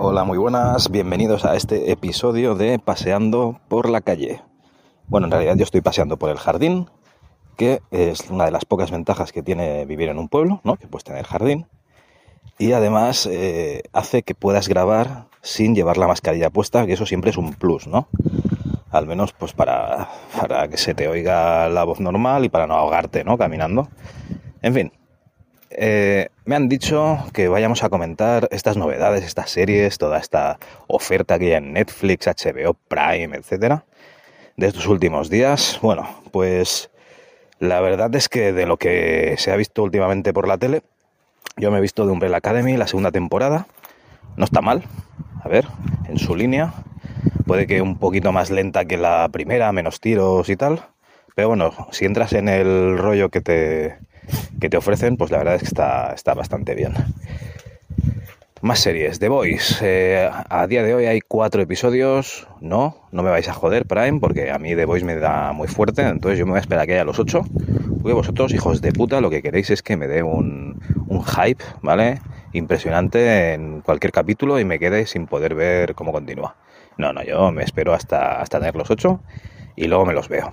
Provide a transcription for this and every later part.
Hola, muy buenas, bienvenidos a este episodio de Paseando por la calle. Bueno, en realidad yo estoy paseando por el jardín, que es una de las pocas ventajas que tiene vivir en un pueblo, ¿no? Que puedes tener jardín. Y además eh, hace que puedas grabar sin llevar la mascarilla puesta, que eso siempre es un plus, ¿no? Al menos pues para, para que se te oiga la voz normal y para no ahogarte, ¿no? Caminando. En fin, eh, me han dicho que vayamos a comentar estas novedades, estas series, toda esta oferta que hay en Netflix, HBO, Prime, etcétera, de estos últimos días. Bueno, pues la verdad es que de lo que se ha visto últimamente por la tele, yo me he visto de Umbrella Academy la segunda temporada. No está mal, a ver, en su línea. Puede que un poquito más lenta que la primera, menos tiros y tal. Pero bueno, si entras en el rollo que te, que te ofrecen, pues la verdad es que está, está bastante bien. Más series. The Voice. Eh, a día de hoy hay cuatro episodios. No, no me vais a joder, Prime, porque a mí The Voice me da muy fuerte. Entonces yo me voy a esperar a que haya los ocho. Porque vosotros, hijos de puta, lo que queréis es que me dé un, un hype, ¿vale? Impresionante en cualquier capítulo y me quede sin poder ver cómo continúa. No, no, yo me espero hasta, hasta tener los ocho y luego me los veo.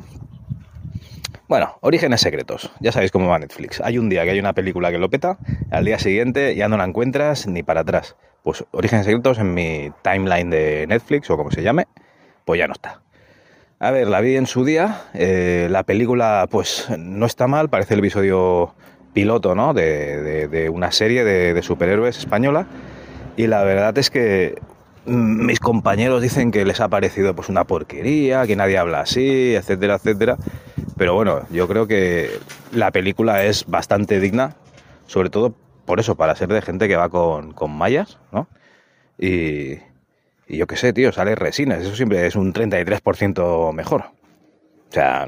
Bueno, Orígenes Secretos. Ya sabéis cómo va Netflix. Hay un día que hay una película que lo peta, al día siguiente ya no la encuentras ni para atrás. Pues Orígenes Secretos en mi timeline de Netflix o como se llame, pues ya no está. A ver, la vi en su día. Eh, la película, pues no está mal, parece el episodio piloto, ¿no? De, una serie de, de superhéroes española. Y la verdad es que mm, mis compañeros dicen que les ha parecido pues una porquería, que nadie habla así, etcétera, etcétera. Pero bueno, yo creo que la película es bastante digna, sobre todo por eso, para ser de gente que va con, con mallas, ¿no? Y, y yo qué sé, tío, sale resines, eso siempre es un 33% mejor. O sea,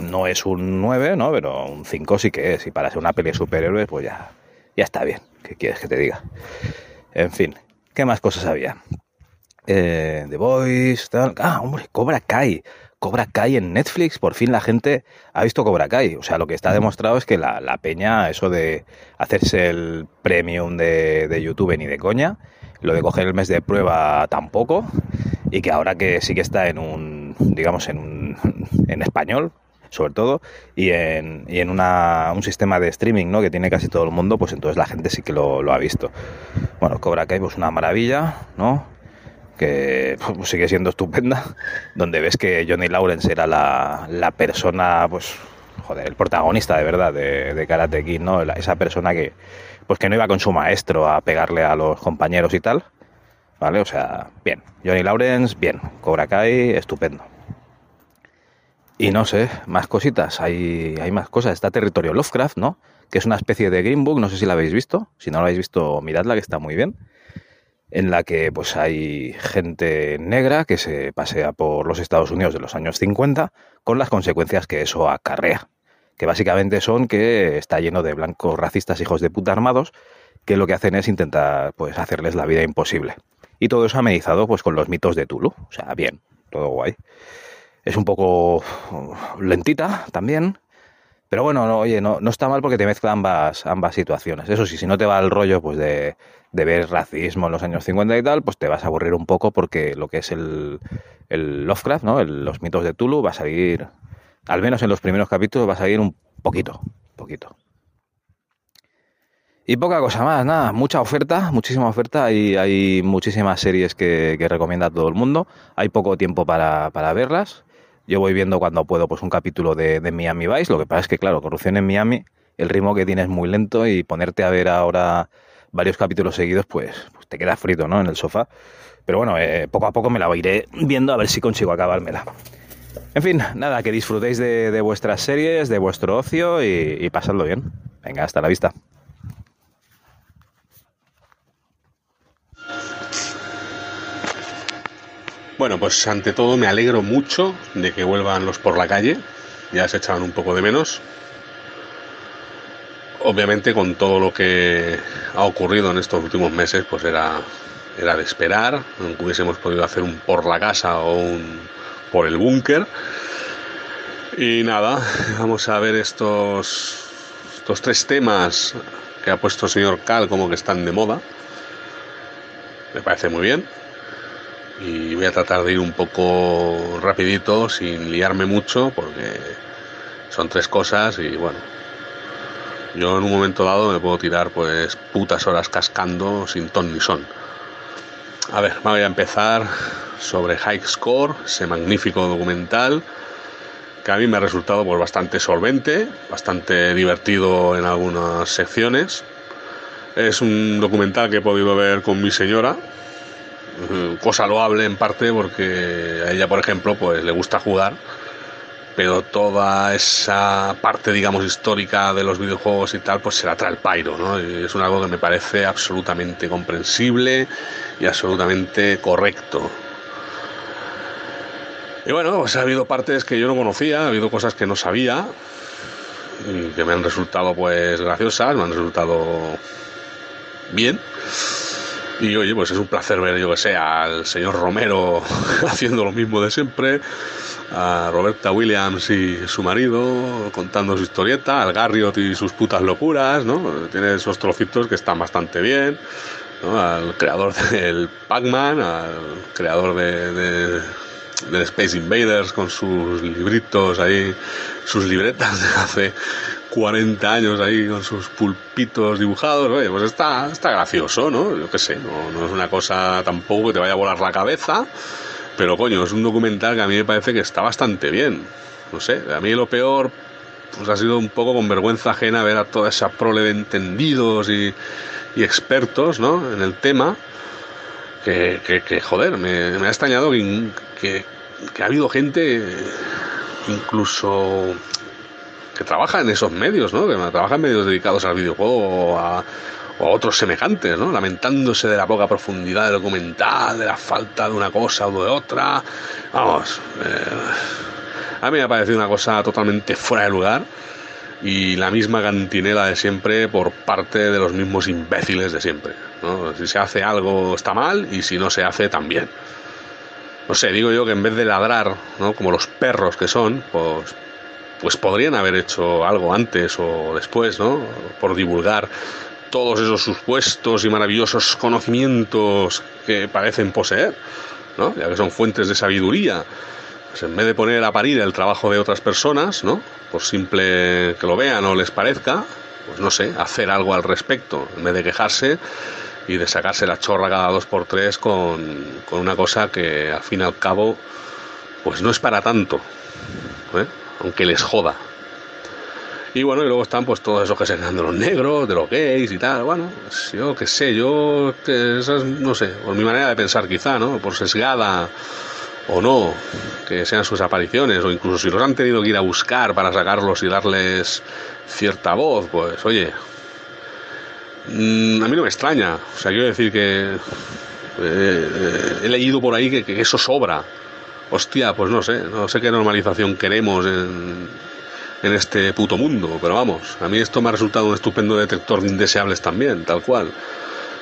no es un 9, ¿no? Pero un 5 sí que es. Y para ser una peli de superhéroes, pues ya, ya está bien. ¿Qué quieres que te diga? En fin, ¿qué más cosas había? Eh, The Voice, tal. Ah, hombre, Cobra Kai. Cobra Kai en Netflix, por fin la gente ha visto Cobra Kai. O sea, lo que está demostrado es que la, peña, eso de hacerse el premium de, de, YouTube ni de coña, lo de coger el mes de prueba tampoco, y que ahora que sí que está en un, digamos, en, un, en español, sobre todo, y en, y en una, un sistema de streaming ¿no? que tiene casi todo el mundo, pues entonces la gente sí que lo, lo ha visto. Bueno, Cobra Kai pues una maravilla, ¿no? Que pues, sigue siendo estupenda, donde ves que Johnny Lawrence era la, la persona, pues, joder, el protagonista de verdad de, Karate Kid, ¿no? esa persona que, pues que no iba con su maestro a pegarle a los compañeros y tal, ¿vale? O sea, bien. Johnny Lawrence, bien. Cobra Kai, estupendo. Y no sé, más cositas, hay, hay más cosas. Está Territorio Lovecraft, ¿no? Que es una especie de Green Book, no sé si la habéis visto. Si no la habéis visto, miradla, que está muy bien en la que pues hay gente negra que se pasea por los Estados Unidos de los años 50 con las consecuencias que eso acarrea, que básicamente son que está lleno de blancos racistas hijos de puta armados que lo que hacen es intentar pues hacerles la vida imposible. Y todo eso amenizado pues con los mitos de Tulu, o sea, bien, todo guay. Es un poco lentita también, pero bueno, no, oye, no, no, está mal porque te mezcla ambas, ambas situaciones. Eso sí, si no te va el rollo pues de, de, ver racismo en los años 50 y tal, pues te vas a aburrir un poco porque lo que es el, el Lovecraft, ¿no? los mitos de Tulu va a salir, al menos en los primeros capítulos, va a salir un poquito, poquito. Y poca cosa más, nada, mucha oferta, muchísima oferta, y hay muchísimas series que, recomienda todo el mundo, hay poco tiempo para, para verlas yo voy viendo cuando puedo pues un capítulo de, de, Miami Vice. Lo que pasa es que, claro, corrupción en Miami, el ritmo que tiene es muy lento y ponerte a ver ahora varios capítulos seguidos, pues, pues te queda frito, ¿no? En el sofá. Pero bueno, eh, poco a poco me la iré viendo a ver si consigo acabármela. En fin, nada, que disfrutéis de, de vuestras series, de vuestro ocio y, y pasadlo bien. Venga, hasta la vista. Bueno, pues ante todo me alegro mucho de que vuelvan los por la calle. Ya se echaban un poco de menos. Obviamente con todo lo que ha ocurrido en estos últimos meses, pues era, era de esperar. Aunque hubiésemos podido hacer un por la casa o un por el búnker. Y nada, vamos a ver estos, estos tres temas que ha puesto el señor Cal como que están de moda me parece muy bien. Y voy a tratar de ir un poco rapidito, sin liarme mucho, porque son tres cosas y bueno, yo en un momento dado me puedo tirar pues putas horas cascando sin ton ni son. A ver, voy a empezar sobre High Score, ese magnífico documental que a mí me ha resultado pues bastante solvente, bastante divertido en algunas secciones. Es un documental que he podido ver con mi señora, eh, cosa loable en parte porque a ella, por ejemplo, pues le gusta jugar pero toda esa parte, digamos, histórica de los videojuegos y tal, pues se la trae el pairo, ¿no? Y es algo que me parece absolutamente comprensible y absolutamente correcto. Y bueno, pues ha habido partes que yo no conocía, ha habido cosas que no sabía y que me han resultado pues graciosas, me han resultado bien. Y oye, pues es un placer ver, yo que sé, al señor Romero haciendo lo mismo de siempre, a Roberta Williams y su marido contando su historieta, al Garriott y sus putas locuras, ¿no? Tiene esos trocitos que están bastante bien, ¿no? Al creador del Pac-Man, al creador de, de, Space Invaders con sus libritos ahí, sus libretas de hace 40 años ahí con sus pulpitos dibujados, oye, pues está, está gracioso, ¿no? Yo qué sé, no, no es una cosa tampoco que te vaya a volar la cabeza, pero coño, es un documental que a mí me parece que está bastante bien. No sé, a mí lo peor pues ha sido un poco con vergüenza ajena ver a toda esa prole de entendidos y, expertos, ¿no? En el tema. Que, que, joder, me, ha extrañado que, que, ha habido gente incluso que trabaja en esos medios, ¿no? Que trabaja en medios dedicados al videojuego o a, otros semejantes, ¿no? Lamentándose de la poca profundidad del documental, de la falta de una cosa o de otra. Vamos, eh, a mí me ha parecido una cosa totalmente fuera de lugar y la misma cantinela de siempre por parte de los mismos imbéciles de siempre. ¿no? Si se hace algo está mal y si no se hace también. No sé, digo yo que en vez de ladrar, ¿no? como los perros que son, pues pues podrían haber hecho algo antes o después, ¿no? Por divulgar todos esos supuestos y maravillosos conocimientos que parecen poseer. Ya que son fuentes de sabiduría. Pues en vez de poner a parir el trabajo de otras personas. Por simple que lo vean o les parezca, pues no sé, hacer algo al respecto, en vez de quejarse y de sacarse la chorra cada dos por tres con, con una cosa que al fin y al cabo, pues no es para tanto. ¿eh? aunque les joda. Y bueno, y luego están pues todos esos que se quedan de los negros, de los gays y tal. Bueno, pues, yo qué sé, yo, que no sé, por mi manera de pensar quizá, ¿no? Por sesgada o no, que sean sus apariciones, o incluso si los han tenido que ir a buscar para sacarlos y darles cierta voz, pues oye, mm, a mí no me extraña. O sea, quiero decir que eh, eh, he leído por ahí que eso sobra hostia, pues no sé, no sé qué normalización queremos en, en este puto mundo, pero vamos, a mí esto me ha resultado un estupendo detector de indeseables también, tal cual.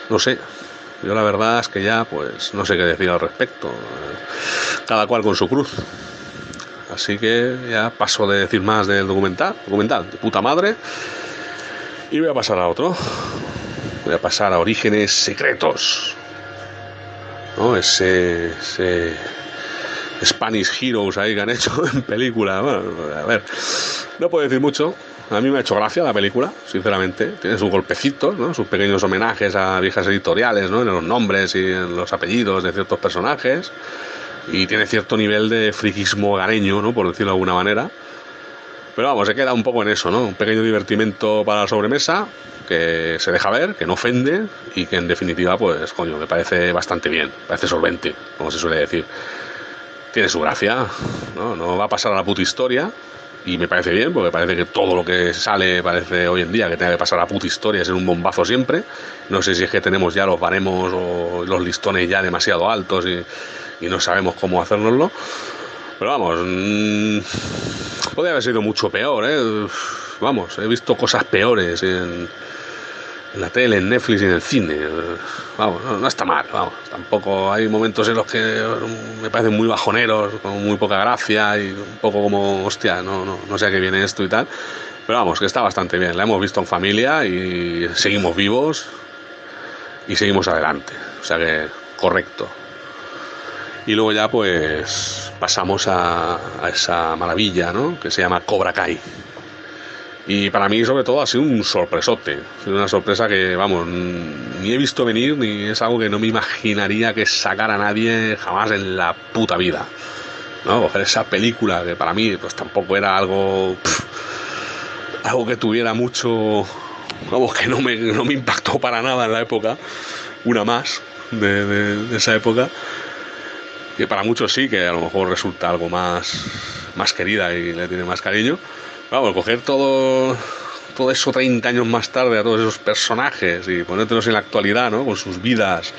No sé, yo la verdad es que ya, pues, no sé qué decir al respecto. Cada cual con su cruz. Así que ya paso de decir más del documental, documental de puta madre, y voy a pasar a otro. Voy a pasar a Orígenes Secretos. ¿No? ese, ese Spanish Heroes ahí que han hecho en película. Bueno, a ver, no puedo decir mucho. A mí me ha hecho gracia la película, sinceramente. Tiene sus golpecitos, ¿no? sus pequeños homenajes a viejas editoriales, ¿no? en los nombres y en los apellidos de ciertos personajes. Y tiene cierto nivel de friquismo gareño, ¿no? por decirlo de alguna manera. Pero vamos, se queda un poco en eso, ¿no? Un pequeño divertimento para la sobremesa, que se deja ver, que no ofende y que en definitiva, pues, coño, me parece bastante bien, parece solvente, como se suele decir tiene su gracia, ¿no? No va a pasar a la puta historia, y me parece bien, porque parece que todo lo que sale parece hoy en día que tenga que pasar a la puta historia, ser un bombazo siempre. No sé si es que tenemos ya los baremos o los listones ya demasiado altos y, no sabemos cómo hacérnoslo. Pero vamos, mmm, podría haber sido mucho peor, ¿eh? Vamos, he visto cosas peores en en la tele, en Netflix y en el cine. Vamos, no, está mal, vamos. Tampoco hay momentos en los que me parecen muy bajoneros, con muy poca gracia y un poco como, hostia, no, no, no sé a qué viene esto y tal. Pero vamos, que está bastante bien. La hemos visto en familia y seguimos vivos y seguimos adelante. O sea que correcto. Y luego ya pues pasamos a, a esa maravilla, ¿no? Que se llama Cobra Kai. Y para mí, sobre todo, ha sido un sorpresote. Ha sido una sorpresa que, vamos, ni he visto venir, ni es algo que no me imaginaría que sacara nadie jamás en la puta vida. ¿No? Coger esa película que para mí, pues tampoco era algo. algo que tuviera mucho. Vamos, que no me, no me impactó para nada en la época. Una más de, de esa época. Que para muchos sí, que a lo mejor resulta algo más, más querida y le tiene más cariño Vamos, coger todo, todo eso 30 años más tarde a todos esos personajes y ponértelos en la actualidad, ¿no? Con sus vidas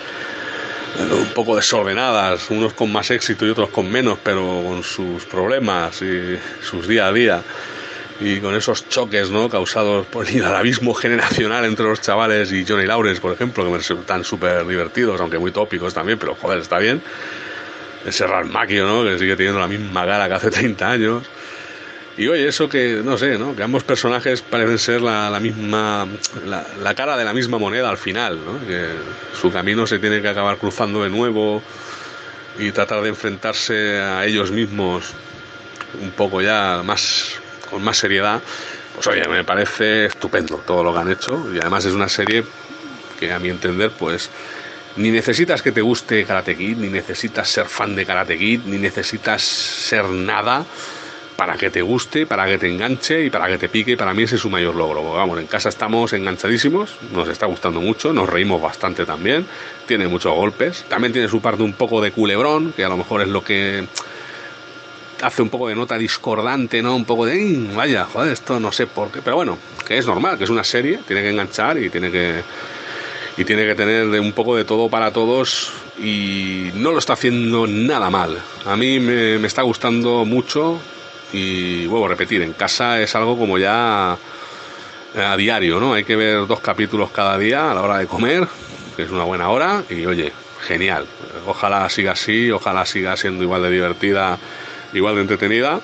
eh, un poco desordenadas, unos con más éxito y otros con menos, pero con sus problemas y sus día a día y con esos choques ¿no? causados por el abismo generacional entre los chavales y Johnny Lawrence, por ejemplo, que me resultan súper divertidos, aunque muy tópicos también, pero joder, está bien. Ese Ralmaquio, ¿no? que sigue teniendo la misma cara que hace 30 años. Y oye, eso que, no sé, ¿no? Que ambos personajes parecen ser la, misma, la, cara de la misma moneda al final, ¿no? Que su camino se tiene que acabar cruzando de nuevo y tratar de enfrentarse a ellos mismos un poco ya más, con más seriedad. Pues oye, me parece estupendo todo lo que han hecho y además es una serie que a mi entender, pues ni necesitas que te guste Karate Kid, ni necesitas ser fan de Karate Kid, ni necesitas ser nada para que te guste, para que te enganche y para que te pique. Para mí ese es su mayor logro. Vamos, en casa estamos enganchadísimos, nos está gustando mucho, nos reímos bastante también, tiene muchos golpes. También tiene su parte un poco de culebrón, que a lo mejor es lo que hace un poco de nota discordante, ¿no? Un poco de, vaya, joder, esto no sé por qué. Pero bueno, que es normal, que es una serie, tiene que enganchar y tiene que y tiene que tener un poco de todo para todos y no lo está haciendo nada mal. A mí me, me está gustando mucho y vuelvo a repetir, en casa es algo como ya a diario, ¿no? Hay que ver dos capítulos cada día a la hora de comer, que es una buena hora, y oye, genial. Ojalá siga así, ojalá siga siendo igual de divertida, igual de entretenida.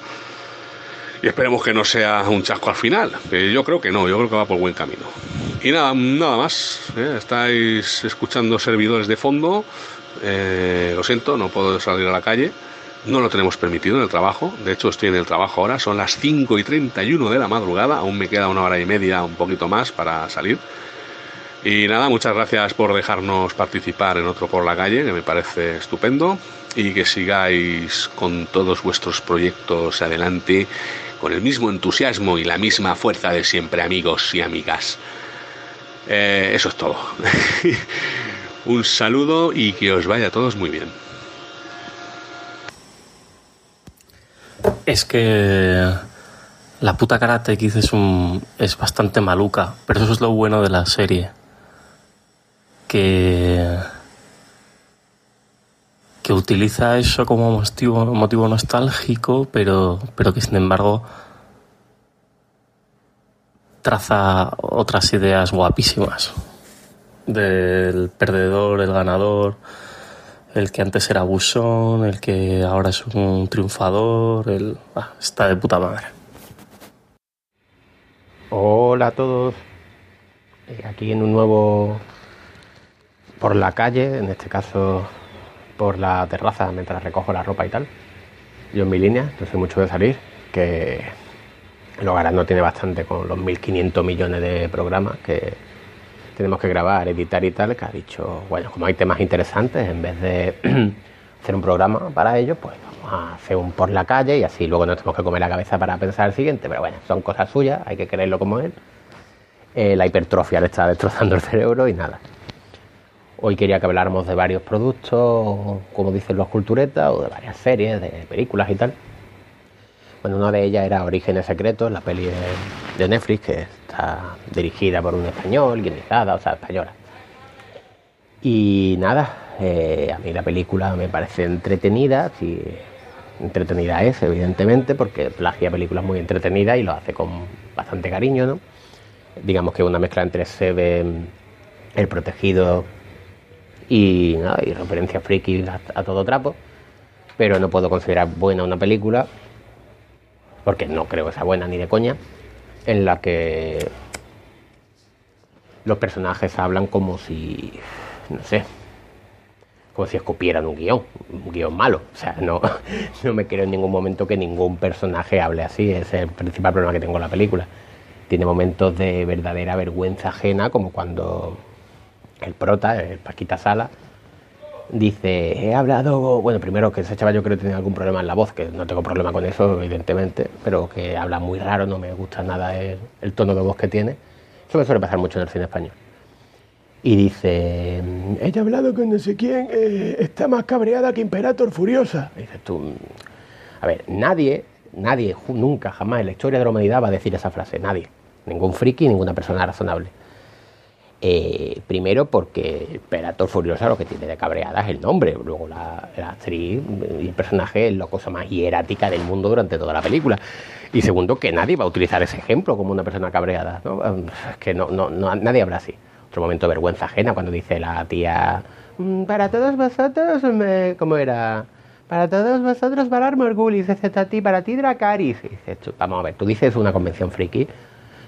Y esperemos que no sea un chasco al final, que yo creo que no, yo creo que va por buen camino. Y nada, nada más. ¿eh? Estáis escuchando servidores de fondo. Eh, lo siento, no puedo salir a la calle. No lo tenemos permitido en el trabajo. De hecho, estoy en el trabajo ahora. Son las 5 y 31 de la madrugada. Aún me queda una hora y media, un poquito más para salir. Y nada, muchas gracias por dejarnos participar en otro por la calle, que me parece estupendo. Y que sigáis con todos vuestros proyectos adelante con el mismo entusiasmo y la misma fuerza de siempre, amigos y amigas. Eh, eso es todo. un saludo y que os vaya a todos muy bien. Es que la puta Karate Kid es, un, es bastante maluca, pero eso es lo bueno de la serie. Que, que utiliza eso como motivo, motivo nostálgico, pero, pero que sin embargo traza otras ideas guapísimas del perdedor, el ganador, el que antes era busón, el que ahora es un triunfador, el... Ah, está de puta madre. Hola a todos, eh, aquí en un nuevo por la calle, en este caso por la terraza mientras recojo la ropa y tal. Yo en mi línea, no sé mucho de salir, que el hogar no tiene bastante con los 1.500 millones de programas que tenemos que grabar, editar y tal, que ha dicho, bueno, como hay temas interesantes, en vez de hacer un programa para ellos, pues vamos a hacer un por la calle y así luego nos tenemos que comer la cabeza para pensar el siguiente, pero bueno, son cosas suyas, hay que creerlo como él. Eh, la hipertrofia le está destrozando el cerebro y nada. Hoy quería que habláramos de varios productos, como dicen los culturetas, o de varias series, de películas y tal. Bueno, una de ellas era Orígenes Secretos, la peli de, Netflix, que está dirigida por un español, guionizada, o sea, española. Y nada, eh, a mí la película me parece entretenida, sí, entretenida es, evidentemente, porque plagia películas muy entretenidas y lo hace con bastante cariño, ¿no? Digamos que una mezcla entre Seven, El Protegido y, y referencias friki a todo trapo, pero no puedo considerar buena una película porque no creo que sea buena ni de coña, en la que los personajes hablan como si, no sé, como si escupieran un guion, un guion malo. O sea, no, no me creo en ningún momento que ningún personaje hable así, es el principal problema que tengo en la película. Tiene momentos de verdadera vergüenza ajena, como cuando el prota, el Paquita Sala, dice, he hablado, bueno, primero que ese chaval yo creo que tiene algún problema en la voz, que no tengo problema con eso, evidentemente, pero que habla muy raro, no me gusta nada el, tono de voz que tiene. Eso me suele pasar mucho en el cine español. Y dice, he hablado con no sé quién, eh, está más cabreada que Imperator Furiosa. dices tú, a ver, nadie, nadie, nunca, jamás en la historia de la humanidad va a decir esa frase, nadie. Ningún friki, ninguna persona razonable. Eh, primero porque Imperator Furiosa lo que tiene de cabreada es el nombre, luego la, actriz y el personaje es la cosa más hierática del mundo durante toda la película. Y segundo, que nadie va a utilizar ese ejemplo como una persona cabreada. Es que no, no, nadie habla así. Otro momento de vergüenza ajena cuando dice la tía, mm, para todos vosotros, me... ¿cómo era? Para todos vosotros, Valar Morgulis, excepto a ti, para ti, Dracaris. vamos a ver, tú dices una convención friki,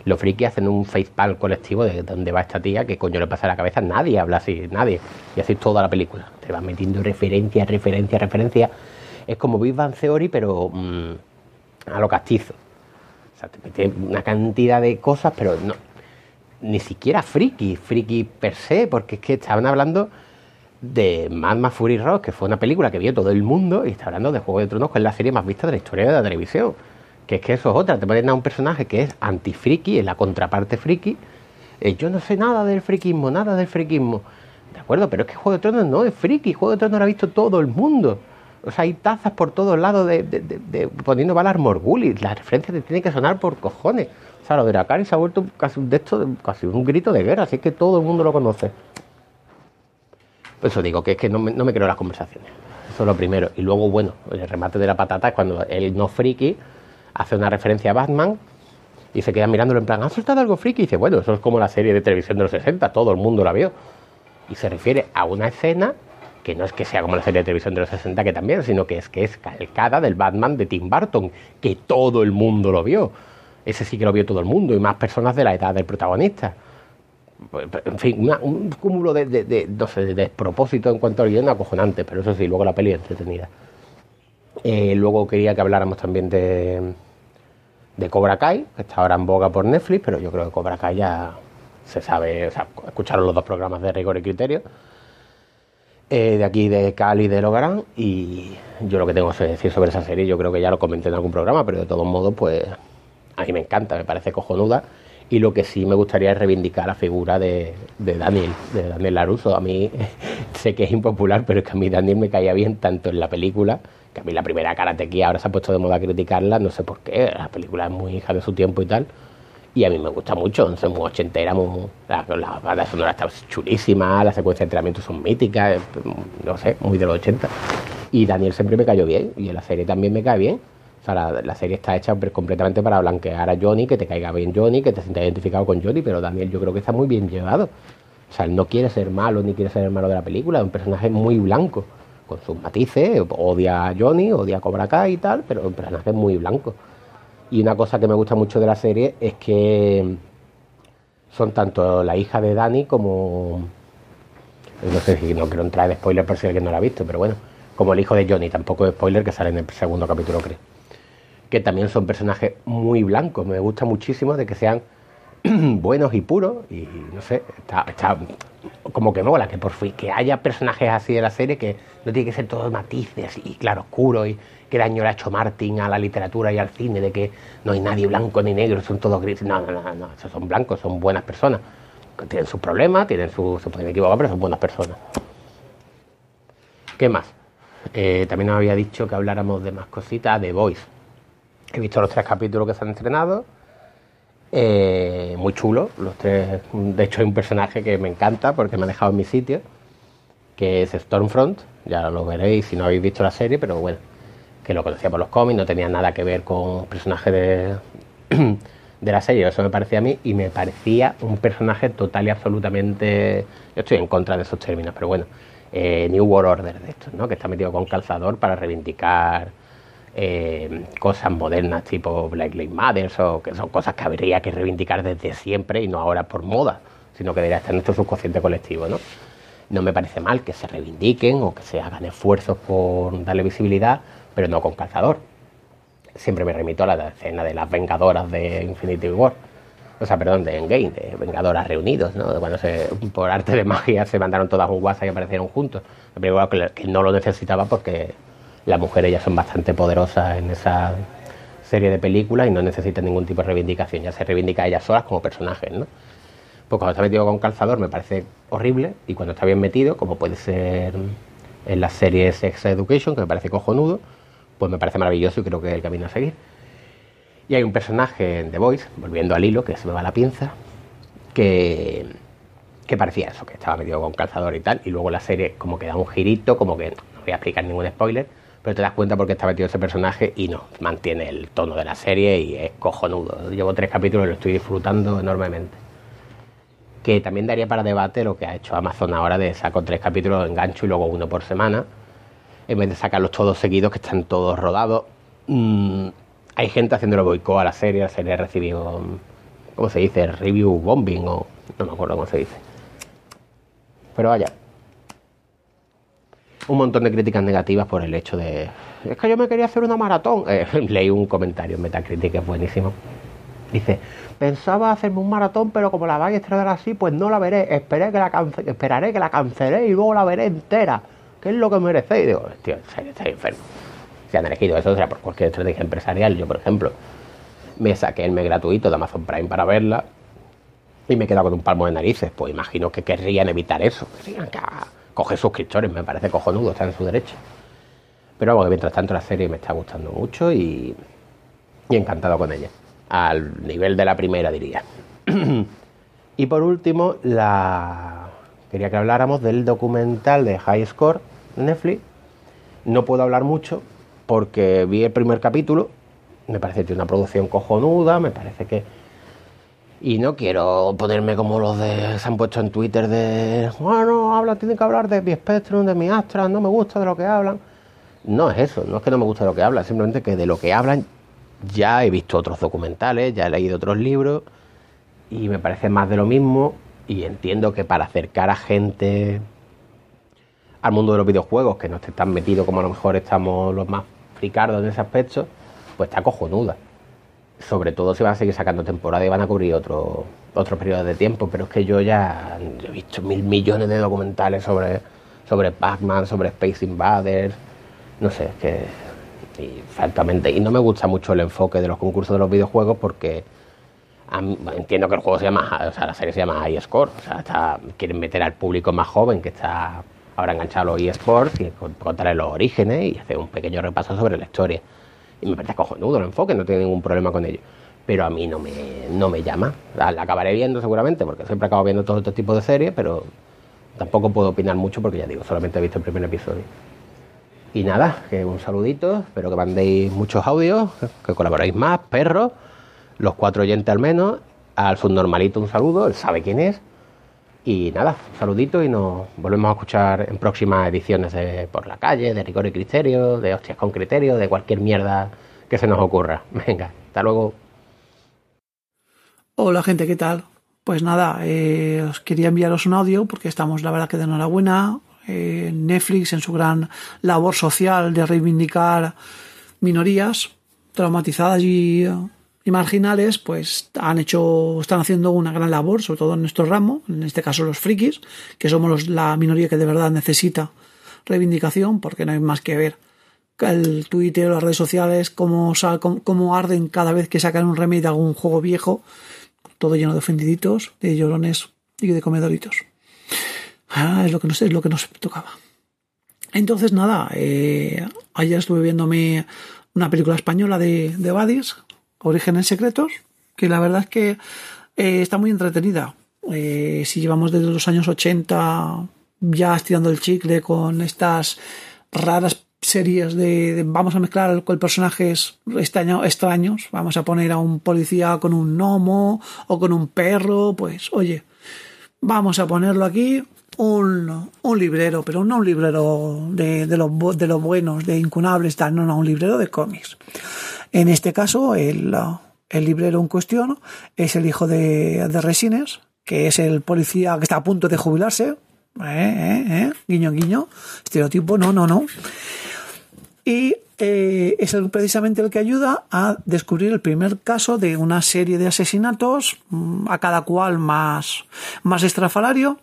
los frikis hacen un facepalm colectivo de dónde va esta tía, qué coño le pasa a la cabeza, nadie habla así, nadie. Y así toda la película. Te vas metiendo referencia, referencia, referencia. Es como Big Bang Theory, pero mm, a lo castizo. O sea, te mete una cantidad de cosas, pero no, ni siquiera friki, friki per se, porque es que estaban hablando de Mad Max Fury Rock, que fue una película que vio todo el mundo, y está hablando de Juego de Tronos, que es la serie más vista de la historia de la televisión que es que eso es otra, te ponen a un personaje que es anti-friki, es la contraparte friki, eh, yo no sé nada del frikismo, nada del frikismo, de acuerdo, pero es que Juego de Tronos no es friki, Juego de Tronos lo ha visto todo el mundo, o sea, hay tazas por todos lados de, de, poniendo Valar Morgulis, la referencia te tiene que sonar por cojones, o sea, lo de Akari se ha vuelto casi un, de casi un grito de guerra, así que todo el mundo lo conoce. Por eso digo que es que no me, no me creo las conversaciones. Eso es lo primero. Y luego, bueno, el remate de la patata es cuando el no friki hace una referencia a Batman y se queda mirándolo en plan, ¿ha soltado algo friki? Y dice, bueno, eso es como la serie de televisión de los 60, todo el mundo la vio. Y se refiere a una escena que no es que sea como la serie de televisión de los 60 que también, sino que es que es calcada del Batman de Tim Burton, que todo el mundo lo vio. Ese sí que lo vio todo el mundo y más personas de la edad del protagonista. Pues, en fin, un cúmulo de, de, de, de, despropósito en cuanto al guion acojonante, pero eso sí, luego la peli entretenida. Eh, luego quería que habláramos también de, de Cobra Kai, que está ahora en boga por Netflix, pero yo creo que Cobra Kai ya se sabe, o sea, escucharon los dos programas de rigor y criterio, eh, de aquí de Cali de Logarán, y yo lo que tengo que decir sobre esa serie, yo creo que ya lo comenté en algún programa, pero de todos modos, pues a mí me encanta, me parece cojonuda, y lo que sí me gustaría es reivindicar la figura de, de Daniel, de Daniel Laruso. A mí sé que es impopular, pero es que a mí Daniel me caía bien tanto en la película que a mí la primera Karate ahora se ha puesto de moda criticarla, no sé por qué, la película es muy hija de su tiempo y tal, y a mí me gusta mucho, sé, muy ochentera, muy, la, la banda sonora está las secuencias de entrenamiento son míticas, no sé, muy de los 80. Y Daniel siempre me cayó bien, y en la serie también me cae bien. O sea, la, serie está hecha completamente para blanquear a Johnny, que te caiga bien Johnny, que te sientas identificado con Johnny, pero Daniel yo creo que está muy bien llevado. O sea, él no quiere ser malo ni quiere ser el malo de la película, es un personaje muy blanco con sus matices, odia a Johnny, odia a Cobra Kai y tal, pero el personaje muy blanco. Y una cosa que me gusta mucho de la serie es que son tanto la hija de Dani como. No sé si no quiero entrar en spoiler por si alguien no la ha visto, pero bueno, como el hijo de Johnny, tampoco es spoiler que sale en el segundo capítulo, creo. Que también son personajes muy blancos. Me gusta muchísimo de que sean buenos y puros. Y no sé, está, está como que mola que por fin que haya personajes así de la serie que no tiene que ser todos matices y claro oscuro y que daño le ha hecho Martin a la literatura y al cine de que no hay nadie blanco ni negro son todos grises no no no no esos son blancos son buenas personas. Tienen sus problemas tienen su, se pueden equivocar pero son buenas personas. Qué más eh, también nos había dicho que habláramos de más cositas de Voice he visto los tres capítulos que se han estrenado eh, muy chulo, los tres. De hecho, hay un personaje que me encanta porque me ha dejado en mi sitio, que es Stormfront. Ya lo veréis si no habéis visto la serie, pero bueno, que lo conocía por los cómics, no tenía nada que ver con personaje de, de la serie. Eso me parecía a mí y me parecía un personaje total y absolutamente. Yo estoy en contra de esos términos, pero bueno, eh, New World Order de estos, ¿no? Que está metido con calzador para reivindicar eh, cosas modernas tipo Black Lives Matter o que son cosas que habría que reivindicar desde siempre y no ahora por moda, sino que debería estar en nuestro subconsciente colectivo, ¿no? No me parece mal que se reivindiquen o que se hagan esfuerzos por darle visibilidad, pero no con calzador. Siempre me remito a la escena de las Vengadoras de Infinity War. O sea, perdón, de Endgame, de Vengadoras reunidos, ¿no? Cuando se, por arte de magia se mandaron todas un WhatsApp y aparecieron juntos. Que, que no lo necesitaba porque las mujeres ya son bastante poderosas en esa serie de películas y no necesitan ningún tipo de reivindicación. Ya se reivindica ellas solas como personajes, ¿no? Pues cuando está metido con calzador me parece horrible y cuando está bien metido, como puede ser en la serie Sex Education, que me parece cojonudo, pues me parece maravilloso y creo que es el camino a seguir. Y hay un personaje en The Voice, volviendo al hilo, que se me va la pinza, que, que parecía eso, que estaba metido con calzador y tal, y luego la serie como que da un girito, como que no voy a explicar ningún spoiler, pero te das cuenta porque está metido ese personaje y no, mantiene el tono de la serie y es cojonudo. Llevo tres capítulos y lo estoy disfrutando enormemente. Que también daría para debate lo que ha hecho Amazon ahora de saco tres capítulos, engancho y luego uno por semana, en vez de sacarlos todos seguidos, que están todos rodados. Mm, hay gente haciéndolo boicot a la serie, la serie ha recibido, ¿cómo se dice? Review bombing o no me acuerdo cómo se dice. Pero vaya, un montón de críticas negativas por el hecho de es que yo me quería hacer una maratón. Eh, leí un comentario en Metacritic que es buenísimo. Dice, pensaba hacerme un maratón, pero como la vais a estrenar así, pues no la veré. Esperé que la esperaré que la cancelé y luego la veré entera. ¿Qué es lo que merecéis? Digo, tío, enfermo. Si han elegido eso, o sea por cualquier estrategia empresarial. Yo, por ejemplo, me saqué el mes gratuito de Amazon Prime para verla y me he quedado con un palmo de narices. Pues imagino que querrían evitar eso. Querrían que coge suscriptores, me parece cojonudo, está en su derecho. Pero que mientras tanto la serie me está gustando mucho y, y encantado con ella. Al nivel de la primera, diría. y por último, la... quería que habláramos del documental de High Score Netflix. No puedo hablar mucho porque vi el primer capítulo. Me parece que tiene una producción cojonuda, me parece que y no quiero ponerme como los de se han puesto en Twitter de bueno, habla, tienen que hablar de mi Spectrum, de mi Astra, no me gusta de lo que hablan. No es eso, no es que no me guste lo que hablan, simplemente que de lo que hablan ya he visto otros documentales, ya he leído otros libros y me parece más de lo mismo y entiendo que para acercar a gente al mundo de los videojuegos que no esté tan metido como a lo mejor estamos los más fricardos en ese aspecto, pues está cojonuda sobre todo si van a seguir sacando temporada y van a cubrir otro, otro periodo de tiempo, pero es que yo ya he visto mil millones de documentales sobre, sobre Pac-Man, sobre Space Invaders, no sé, es que y, faltamente. Y no me gusta mucho el enfoque de los concursos de los videojuegos porque entiendo que el juego se llama, o sea, la serie se llama High Score, o sea, quieren meter al público más joven que está ahora enganchado a los eSports y contarle los orígenes y hacer un pequeño repaso sobre la historia y me parece cojonudo el enfoque, no tengo ningún problema con ello. Pero a mí no me, no me llama. La, acabaré viendo seguramente, porque siempre acabo viendo todo este tipo de series, pero tampoco puedo opinar mucho porque ya digo, solamente he visto el primer episodio. Y nada, que un saludito, espero que mandéis muchos audios, que colaboréis más, perros, los cuatro oyentes al menos, al subnormalito un saludo, él sabe quién es, y nada, saludito y nos volvemos a escuchar en próximas ediciones de Por la calle, de Rigor y Criterio, de Hostias con Criterio, de cualquier mierda que se nos ocurra. Venga, hasta luego. Hola gente, ¿qué tal? Pues nada, eh, os quería enviaros un audio porque estamos, la verdad, que de enhorabuena. Eh, Netflix en su gran labor social de reivindicar minorías traumatizadas y y marginales, pues han hecho, están haciendo una gran labor, sobre todo en nuestro ramo, en este caso los frikis, que somos la minoría que de verdad necesita reivindicación, porque no hay más que ver el Twitter, las redes sociales, cómo, cómo arden cada vez que sacan un remake de algún juego viejo, todo lleno de ofendiditos, de llorones y de comedoritos. Ah, es lo que nos, es lo que nos tocaba. Entonces, nada, eh, ayer estuve viéndome una película española de, de Badis, Orígenes Secretos, que la verdad es que eh, está muy entretenida. Eh, si llevamos desde los años 80 ya estirando el chicle con estas raras series de, vamos a mezclar con personajes extraños, vamos a poner a un policía con un gnomo o con un perro, pues oye, vamos a ponerlo aquí un, un librero, pero no un librero de, de, los, de los buenos, de incunables, tal, no, no, un librero de cómics. En este caso, el, el librero en cuestión es el hijo de, de Resines, que es el policía que está a punto de jubilarse, ¿Eh? ¿Eh? ¿Eh? Guiño, guiño. Estereotipo, no, no, no. Y es el, precisamente el que ayuda a descubrir el primer caso de una serie de asesinatos, mm, a cada cual más, más estrafalario,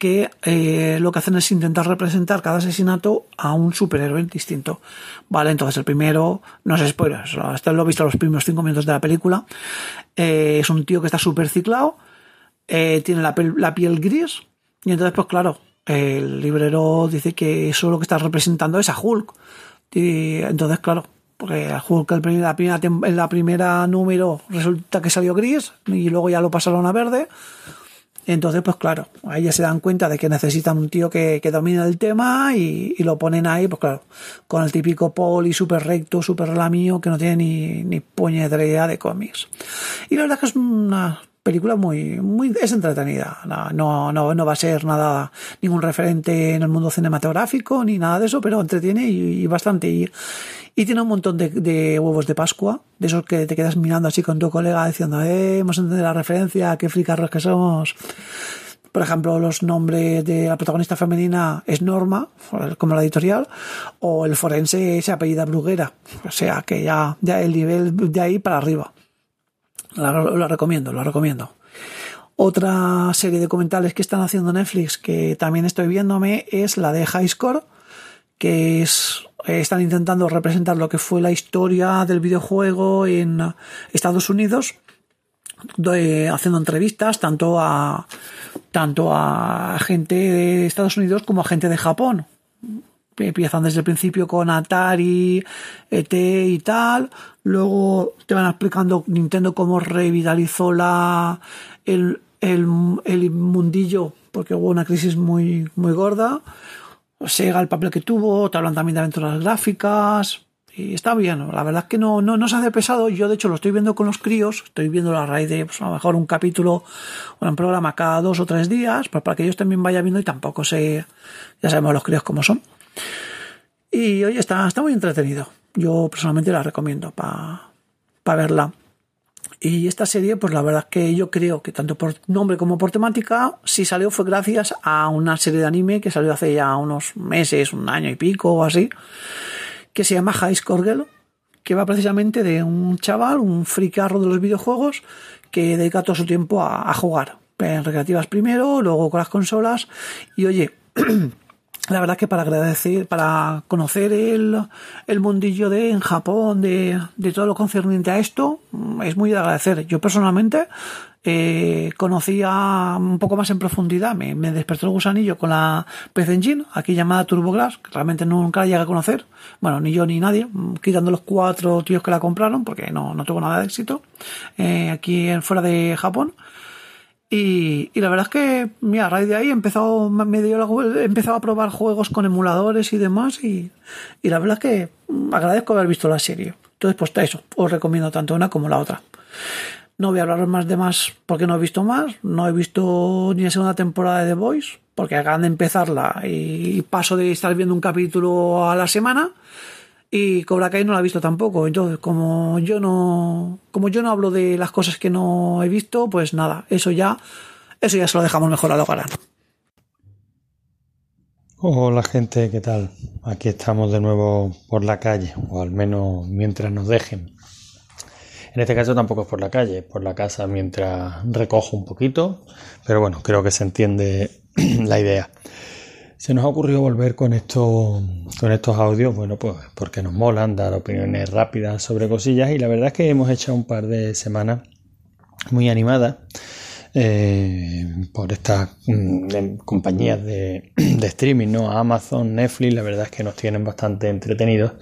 que eh, lo que hacen es intentar representar cada asesinato a un superhéroe distinto. Vale, entonces el primero, no es spoiler, hasta lo he visto los primeros cinco minutos de la película, eh, es un tío que está súper ciclado, eh, tiene la, la, piel gris, y entonces, pues claro, el librero dice que eso lo que está representando es a Hulk. Y entonces, claro, porque a Hulk en la primera, en la primera número resulta que salió gris y luego ya lo pasaron a verde. Entonces, pues claro, ahí ya se dan cuenta de que necesitan un tío que, que domine el tema y, lo ponen ahí, pues claro, con el típico poli súper recto, súper lamío, que no tiene ni, ni puñetera de cómics. Y la verdad es que es una película muy, muy, es entretenida. No, no, no va a ser nada, ningún referente en el mundo cinematográfico ni nada de eso, pero entretiene y, bastante. Y, y, tiene un montón de, de, huevos de Pascua, de esos que te quedas mirando así con tu colega diciendo, eh, hemos entendido la referencia, qué fricarros que somos. Por ejemplo, los nombres de la protagonista femenina es Norma, como la editorial, o el forense se apellida Bruguera. O sea que ya, ya el nivel de ahí para arriba. Lo, lo recomiendo, lo recomiendo. Otra serie de documentales que están haciendo Netflix que también estoy viéndome es la de High Score, que es están intentando representar lo que fue la historia del videojuego en Estados Unidos, haciendo entrevistas tanto a tanto a gente de Estados Unidos como a gente de Japón. Empiezan desde el principio con Atari, ET y tal. Luego te van explicando Nintendo cómo revitalizó la, el, el, mundillo porque hubo una crisis muy, muy gorda. Sega el papel que tuvo, te hablan también de aventuras gráficas. Y está bien, la verdad es que no, no, no se hace pesado. Yo, de hecho, lo estoy viendo con los críos. Estoy viendo la raíz de, pues, a lo mejor un capítulo o un programa cada dos o tres días, pues para que ellos también vayan viendo y tampoco se. Ya sabemos los críos cómo son. Y oye, está, está muy entretenido. Yo personalmente la recomiendo para pa verla. Y esta serie, pues la verdad que yo creo que tanto por nombre como por temática, si salió fue gracias a una serie de anime que salió hace ya unos meses, un año y pico o así, que se llama High Score Girl, que va precisamente de un chaval, un fricarro de los videojuegos, que dedica todo su tiempo a, a jugar. En recreativas primero, luego con las consolas. Y oye, la verdad que para agradecer, para conocer el, el mundillo de en Japón, de, de todo lo concerniente a esto, es muy de agradecer. Yo personalmente eh, conocía un poco más en profundidad, me, me, despertó el gusanillo con la PC Engine, aquí llamada TurboGlass, que realmente nunca la llegué a conocer, bueno, ni yo ni nadie, quitando los cuatro tíos que la compraron, porque no, no tuvo nada de éxito, eh, aquí fuera de Japón. Y, y, la verdad es que, mira, a raíz de ahí he empezado, me dio la, empezado a probar juegos con emuladores y demás y, y, la verdad es que agradezco haber visto la serie. Entonces, pues eso, os recomiendo tanto una como la otra. No voy a hablar más de más porque no he visto más, no he visto ni la segunda temporada de The Voice porque acaban de empezarla y paso de estar viendo un capítulo a la semana y Cobra Kai no la he visto tampoco. Entonces, como yo no, como yo no hablo de las cosas que no he visto, pues nada, eso ya, eso ya se lo dejamos mejor a Logarán. Hola gente, ¿qué tal? Aquí estamos de nuevo por la calle, o al menos mientras nos dejen. En este caso tampoco es por la calle, es por la casa mientras recojo un poquito, pero bueno, creo que se entiende la idea. Se nos ha ocurrido volver con estos, con estos audios, bueno, pues porque nos molan dar opiniones rápidas sobre cosillas y la verdad es que hemos hecho un par de semanas muy animadas eh, por estas mm, compañías de, de, streaming, ¿no? Amazon, Netflix, la verdad es que nos tienen bastante entretenidos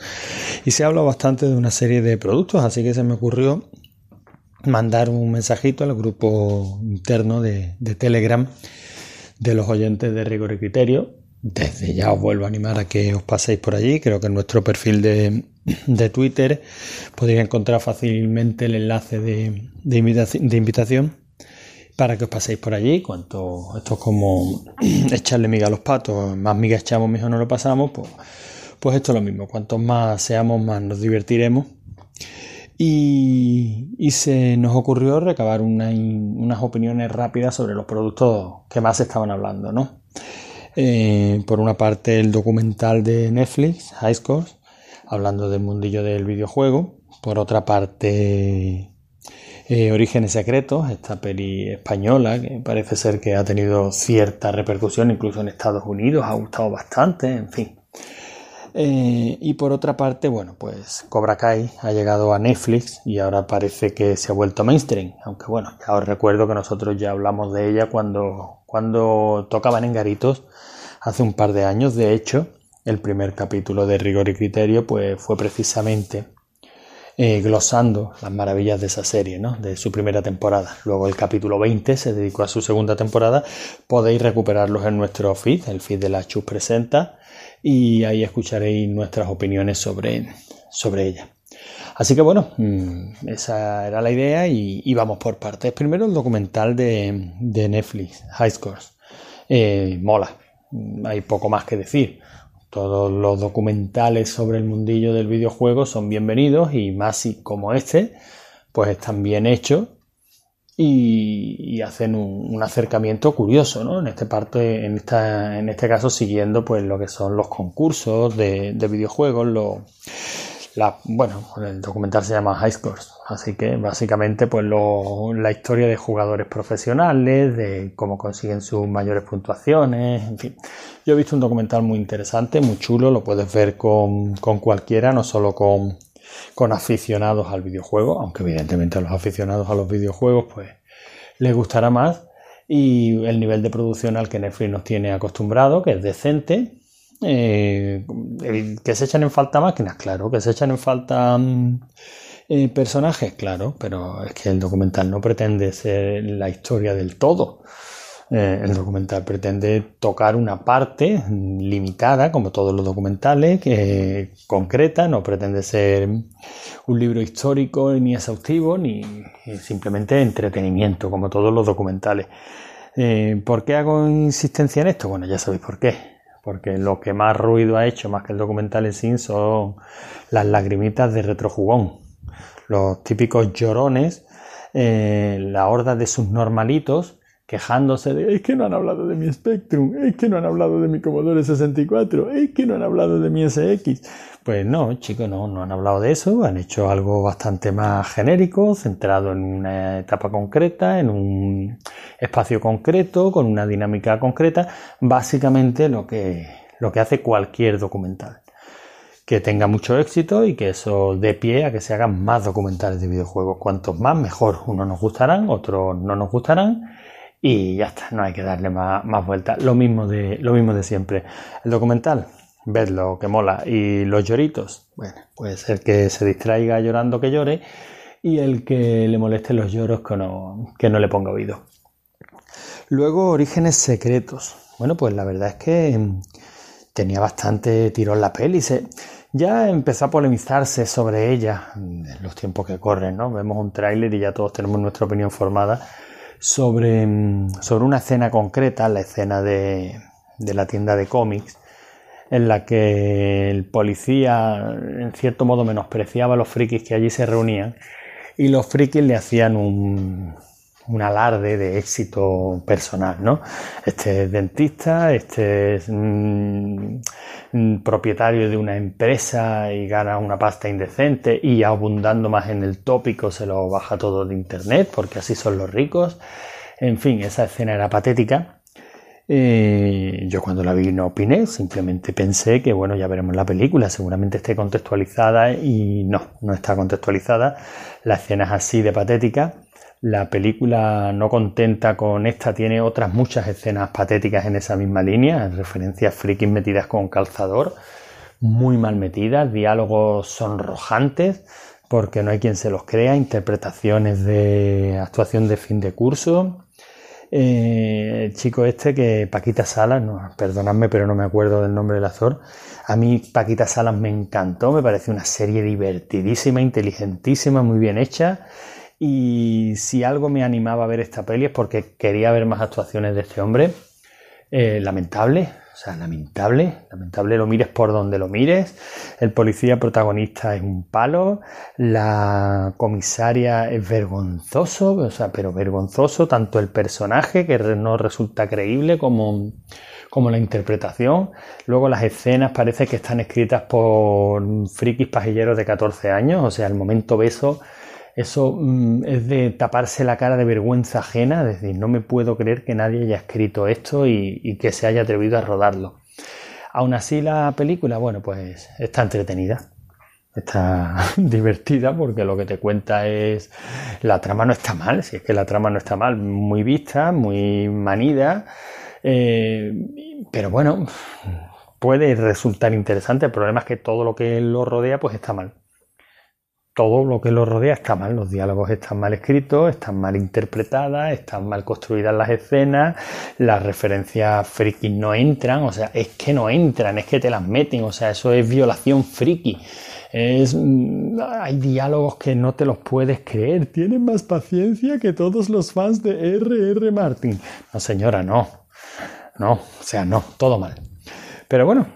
y se habla bastante de una serie de productos, así que se me ocurrió mandar un mensajito al grupo interno de, de Telegram de los oyentes de rigor y criterio desde ya os vuelvo a animar a que os paséis por allí. Creo que en nuestro perfil de, de Twitter podéis encontrar fácilmente el enlace de, de, invitación, para que os paséis por allí. Cuanto esto es como echarle miga a los patos, más miga echamos, mejor no lo pasamos. Pues, pues esto es lo mismo. Cuantos más seamos, más nos divertiremos. Y, y se nos ocurrió recabar una, unas opiniones rápidas sobre los productos que más estaban hablando, ¿no? Eh, por una parte el documental de Netflix, High Scores, hablando del mundillo del videojuego. Por otra parte eh, Orígenes Secretos, esta peli española que parece ser que ha tenido cierta repercusión incluso en Estados Unidos, ha gustado bastante, en fin. Eh, y por otra parte, bueno, pues Cobra Kai ha llegado a Netflix y ahora parece que se ha vuelto mainstream. Aunque bueno, ya os recuerdo que nosotros ya hablamos de ella cuando, cuando tocaban en Garitos hace un par de años. De hecho, el primer capítulo de Rigor y Criterio pues fue precisamente eh, glosando las maravillas de esa serie, ¿no? de su primera temporada. Luego el capítulo 20 se dedicó a su segunda temporada. Podéis recuperarlos en nuestro feed, el feed de la Chus Presenta y ahí escucharéis nuestras opiniones sobre, sobre ella. Así que bueno, mm, esa era la idea y, vamos por partes. Primero el documental de, Netflix, High Scores. Eh, mola, hay poco más que decir. Todos los documentales sobre el mundillo del videojuego son bienvenidos y más como este, pues están bien hechos y, hacen un, acercamiento curioso, ¿no? En este parte, en esta, en este caso siguiendo pues lo que son los concursos de, videojuegos, bueno, el documental se llama High Scores, así que básicamente pues la historia de jugadores profesionales, de cómo consiguen sus mayores puntuaciones, en fin. Yo he visto un documental muy interesante, muy chulo, lo puedes ver con, con cualquiera, no solo con, con aficionados al videojuego, aunque evidentemente a los aficionados a los videojuegos pues les gustará más y el nivel de producción al que Netflix nos tiene acostumbrado, que es decente, eh, que se echan en falta máquinas, claro, que se echan en falta mm, eh, personajes, claro, pero es que el documental no pretende ser la historia del todo. Eh, el documental pretende tocar una parte limitada, como todos los documentales, que concreta, no pretende ser un libro histórico ni exhaustivo, ni simplemente entretenimiento, como todos los documentales. ¿Por qué hago insistencia en esto? Bueno, ya sabéis por qué. Porque lo que más ruido ha hecho, más que el documental en sí, son las lagrimitas de retrojugón. Los típicos llorones, eh, la horda de sus normalitos quejándose de es que no han hablado de mi Spectrum, es que no han hablado de mi Commodore 64, es que no han hablado de mi SX. Pues no, chicos, no, no han hablado de eso, han hecho algo bastante más genérico, centrado en una etapa concreta, en un espacio concreto, con una dinámica concreta, básicamente lo que, lo que hace cualquier documental. Que tenga mucho éxito y que eso dé pie a que se hagan más documentales de videojuegos. Cuantos más, mejor. Unos nos gustarán, otros no nos gustarán y ya está, no hay que darle más, más vueltas. Lo lo mismo de siempre. El documental, vedlo, que mola. Y los lloritos, bueno, puede ser que se distraiga llorando que llore y el que le moleste los lloros que no, que no le ponga oído. Luego, orígenes secretos. Bueno, pues la verdad es que mm, tenía bastante tirón la peli. Se, ya empezó a polemizarse sobre ella en los tiempos que corren, ¿no? Vemos un tráiler y ya todos tenemos nuestra opinión formada sobre, sobre una escena concreta, la escena de, de la tienda de cómics, en la que el policía en cierto modo menospreciaba a los frikis que allí se reunían y los frikis le hacían un, un alarde de éxito personal, ¿no? Este es dentista, este es mm, mm, propietario de una empresa y gana una pasta indecente y abundando más en el tópico se lo baja todo de internet porque así son los ricos. En fin, esa escena era patética. Eh, yo cuando la vi no opiné, simplemente pensé que bueno, ya veremos la película, seguramente esté contextualizada y no, no está contextualizada. La escena es así de patética la película no contenta con esta, tiene otras muchas escenas patéticas en esa misma línea, referencias frikis metidas con calzador, muy mal metidas, diálogos sonrojantes, porque no hay quien se los crea, interpretaciones de actuación de fin de curso. Eh, el chico este que Paquita Salas, no, perdonadme pero no me acuerdo del nombre del actor, a mí Paquita Salas me encantó, me parece una serie divertidísima, inteligentísima, muy bien hecha y si algo me animaba a ver esta peli es porque quería ver más actuaciones de este hombre. Eh, lamentable, o sea, lamentable, lamentable, lo mires por donde lo mires. El policía protagonista es un palo, la comisaria es vergonzoso, o sea, pero vergonzoso, tanto el personaje que no resulta creíble como, como la interpretación. Luego las escenas parece que están escritas por frikis pajilleros de 14 años, o sea, el momento beso eso mm, es de taparse la cara de vergüenza ajena, es decir, no me puedo creer que nadie haya escrito esto y, que se haya atrevido a rodarlo. Aún así la película, bueno, pues está entretenida, está divertida porque lo que te cuenta es la trama no está mal, si es que la trama no está mal, muy vista, muy manida, eh, pero bueno, puede resultar interesante, el problema es que todo lo que lo rodea pues está mal todo lo que lo rodea está mal, los diálogos están mal escritos, están mal interpretadas, están mal construidas las escenas, las referencias friki no entran, o sea, es que no entran, es que te las meten, o sea, eso es violación friki. Mm, hay diálogos que no te los puedes creer, tienen más paciencia que todos los fans de R.R. Martin. No, señora, no. No, o sea, no, todo mal. Pero bueno,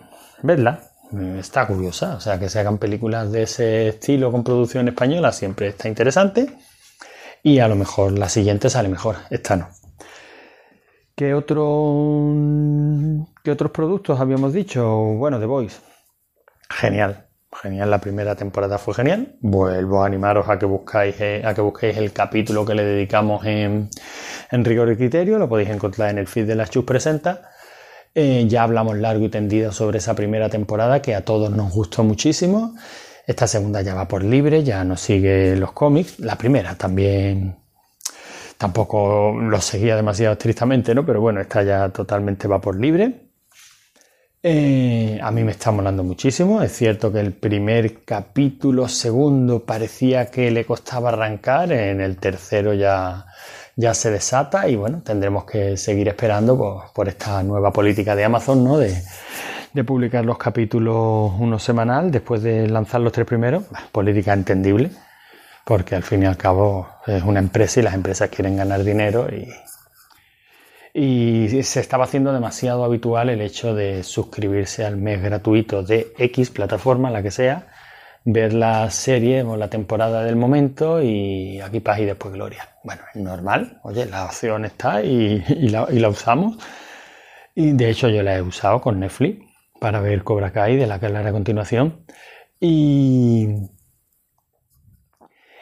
vedla, está curiosa. O sea, que se hagan películas de ese estilo con producción española siempre está interesante. Y a lo mejor la siguiente sale mejor, esta no. ¿Qué, otro, ¿Qué otros productos habíamos dicho? Bueno, The Voice. Genial. Genial, la primera temporada fue genial. Vuelvo a animaros a que buscáis, eh, a que busquéis el capítulo que le dedicamos en, en rigor y criterio. Lo podéis encontrar en el feed de la Chus Presenta. Eh, ya hablamos largo y tendido sobre esa primera temporada que a todos nos gustó muchísimo. Esta segunda ya va por libre, ya no sigue los cómics. La primera también tampoco lo seguía demasiado estrictamente, ¿no? Pero bueno, esta ya totalmente va por libre. Eh, a mí me está molando muchísimo. Es cierto que el primer capítulo, segundo, parecía que le costaba arrancar. En el tercero ya ya se desata y bueno, tendremos que seguir esperando por, esta nueva política de Amazon, ¿no? De, publicar los capítulos uno semanal después de lanzar los tres primeros. Política entendible, porque al fin y al cabo es una empresa y las empresas quieren ganar dinero y, y se estaba haciendo demasiado habitual el hecho de suscribirse al mes gratuito de X plataforma, la que sea, ver la serie o la temporada del momento y aquí paz y después gloria. Bueno, es normal, oye, la opción está y, la, usamos. Y de hecho yo la he usado con Netflix para ver Cobra Kai, de la que hablaré a continuación. Y,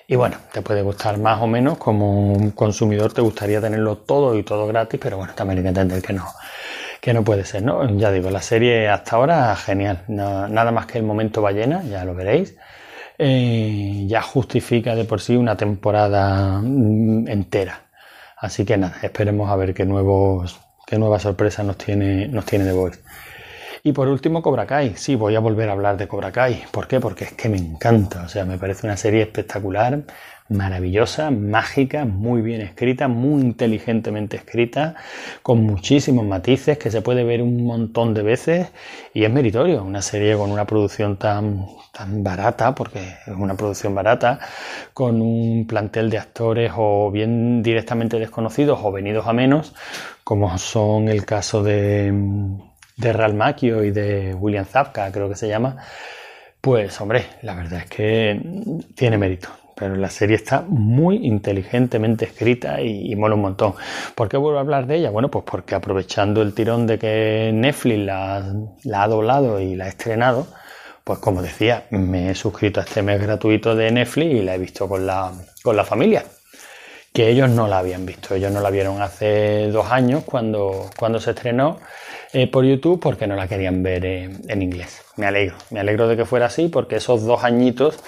y bueno, te puede gustar más o menos, como consumidor te gustaría tenerlo todo y todo gratis, pero bueno, también hay que entender que no, que no puede ser, ¿no? Ya digo, la serie hasta ahora genial, nada más que el momento ballena, ya lo veréis. Eh, ya justifica de por sí una temporada mm, entera. Así que nada, esperemos a ver qué nuevos, qué nuevas sorpresas nos tiene, nos tiene The Voice. Y por último, Cobra Kai. Sí, voy a volver a hablar de Cobra Kai. ¿Por qué? Porque es que me encanta. O sea, me parece una serie espectacular maravillosa, mágica, muy bien escrita, muy inteligentemente escrita, con muchísimos matices que se puede ver un montón de veces y es meritorio. Una serie con una producción tan, tan barata, porque es una producción barata, con un plantel de actores o bien directamente desconocidos o venidos a menos, como son el caso de, de Real Macchio y de William Zapka, creo que se llama. Pues hombre, la verdad es que tiene mérito, pero la serie está muy inteligentemente escrita y, mola un montón. ¿Por qué vuelvo a hablar de ella? Bueno, pues porque aprovechando el tirón de que Netflix la, ha doblado y la ha estrenado, pues como decía, me he suscrito a este mes gratuito de Netflix y la he visto con la, con la familia. Que ellos no la habían visto, ellos no la vieron hace dos años cuando, cuando se estrenó eh, por YouTube porque no la querían ver eh, en inglés. Me alegro, me alegro de que fuera así porque esos dos añitos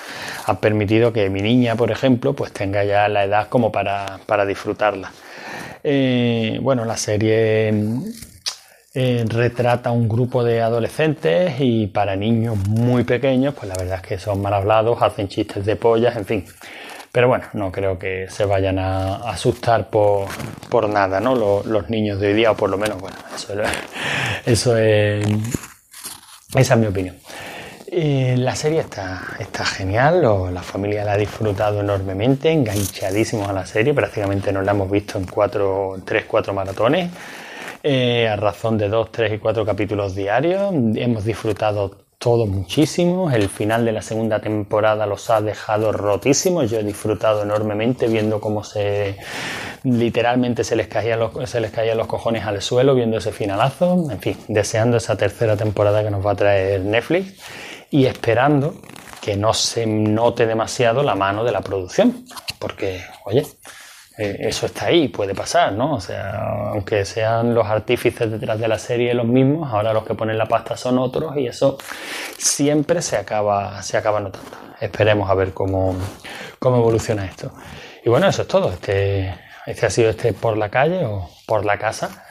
han permitido que mi niña, por ejemplo, pues tenga ya la edad como para, disfrutarla. Eh, bueno, la serie retrata un grupo de adolescentes y para niños muy pequeños, pues la verdad es que son mal hablados, hacen chistes de pollas, en fin. Pero bueno, no creo que se vayan a asustar por, nada, ¿no? Los, niños de hoy día, o por lo menos, bueno, eso, eso es. Esa es mi opinión. la serie está, está genial, la familia la ha disfrutado enormemente, enganchadísimos a la serie, prácticamente nos la hemos visto en cuatro, tres, cuatro maratones. eh, a razón de dos, tres y cuatro capítulos diarios. Hemos disfrutado todo muchísimo. El final de la segunda temporada los ha dejado rotísimos. Yo he disfrutado enormemente viendo cómo se literalmente se les caían los, se les caían los cojones al suelo viendo ese finalazo. En fin, deseando esa tercera temporada que nos va a traer Netflix y esperando que no se note demasiado la mano de la producción. Porque, oye, eh, eso está ahí, puede pasar, ¿no? O sea, aunque sean los artífices detrás de la serie los mismos, ahora los que ponen la pasta son otros y eso siempre se acaba, se acaba notando. Esperemos a ver cómo, cómo evoluciona esto. Y bueno, eso es todo. Este, este ha sido este por la calle o por la casa.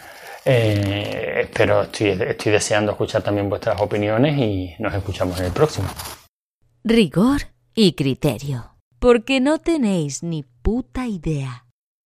Eh, espero, estoy, estoy deseando escuchar también vuestras opiniones y nos escuchamos en el próximo. Rigor y criterio. Porque no tenéis ni puta idea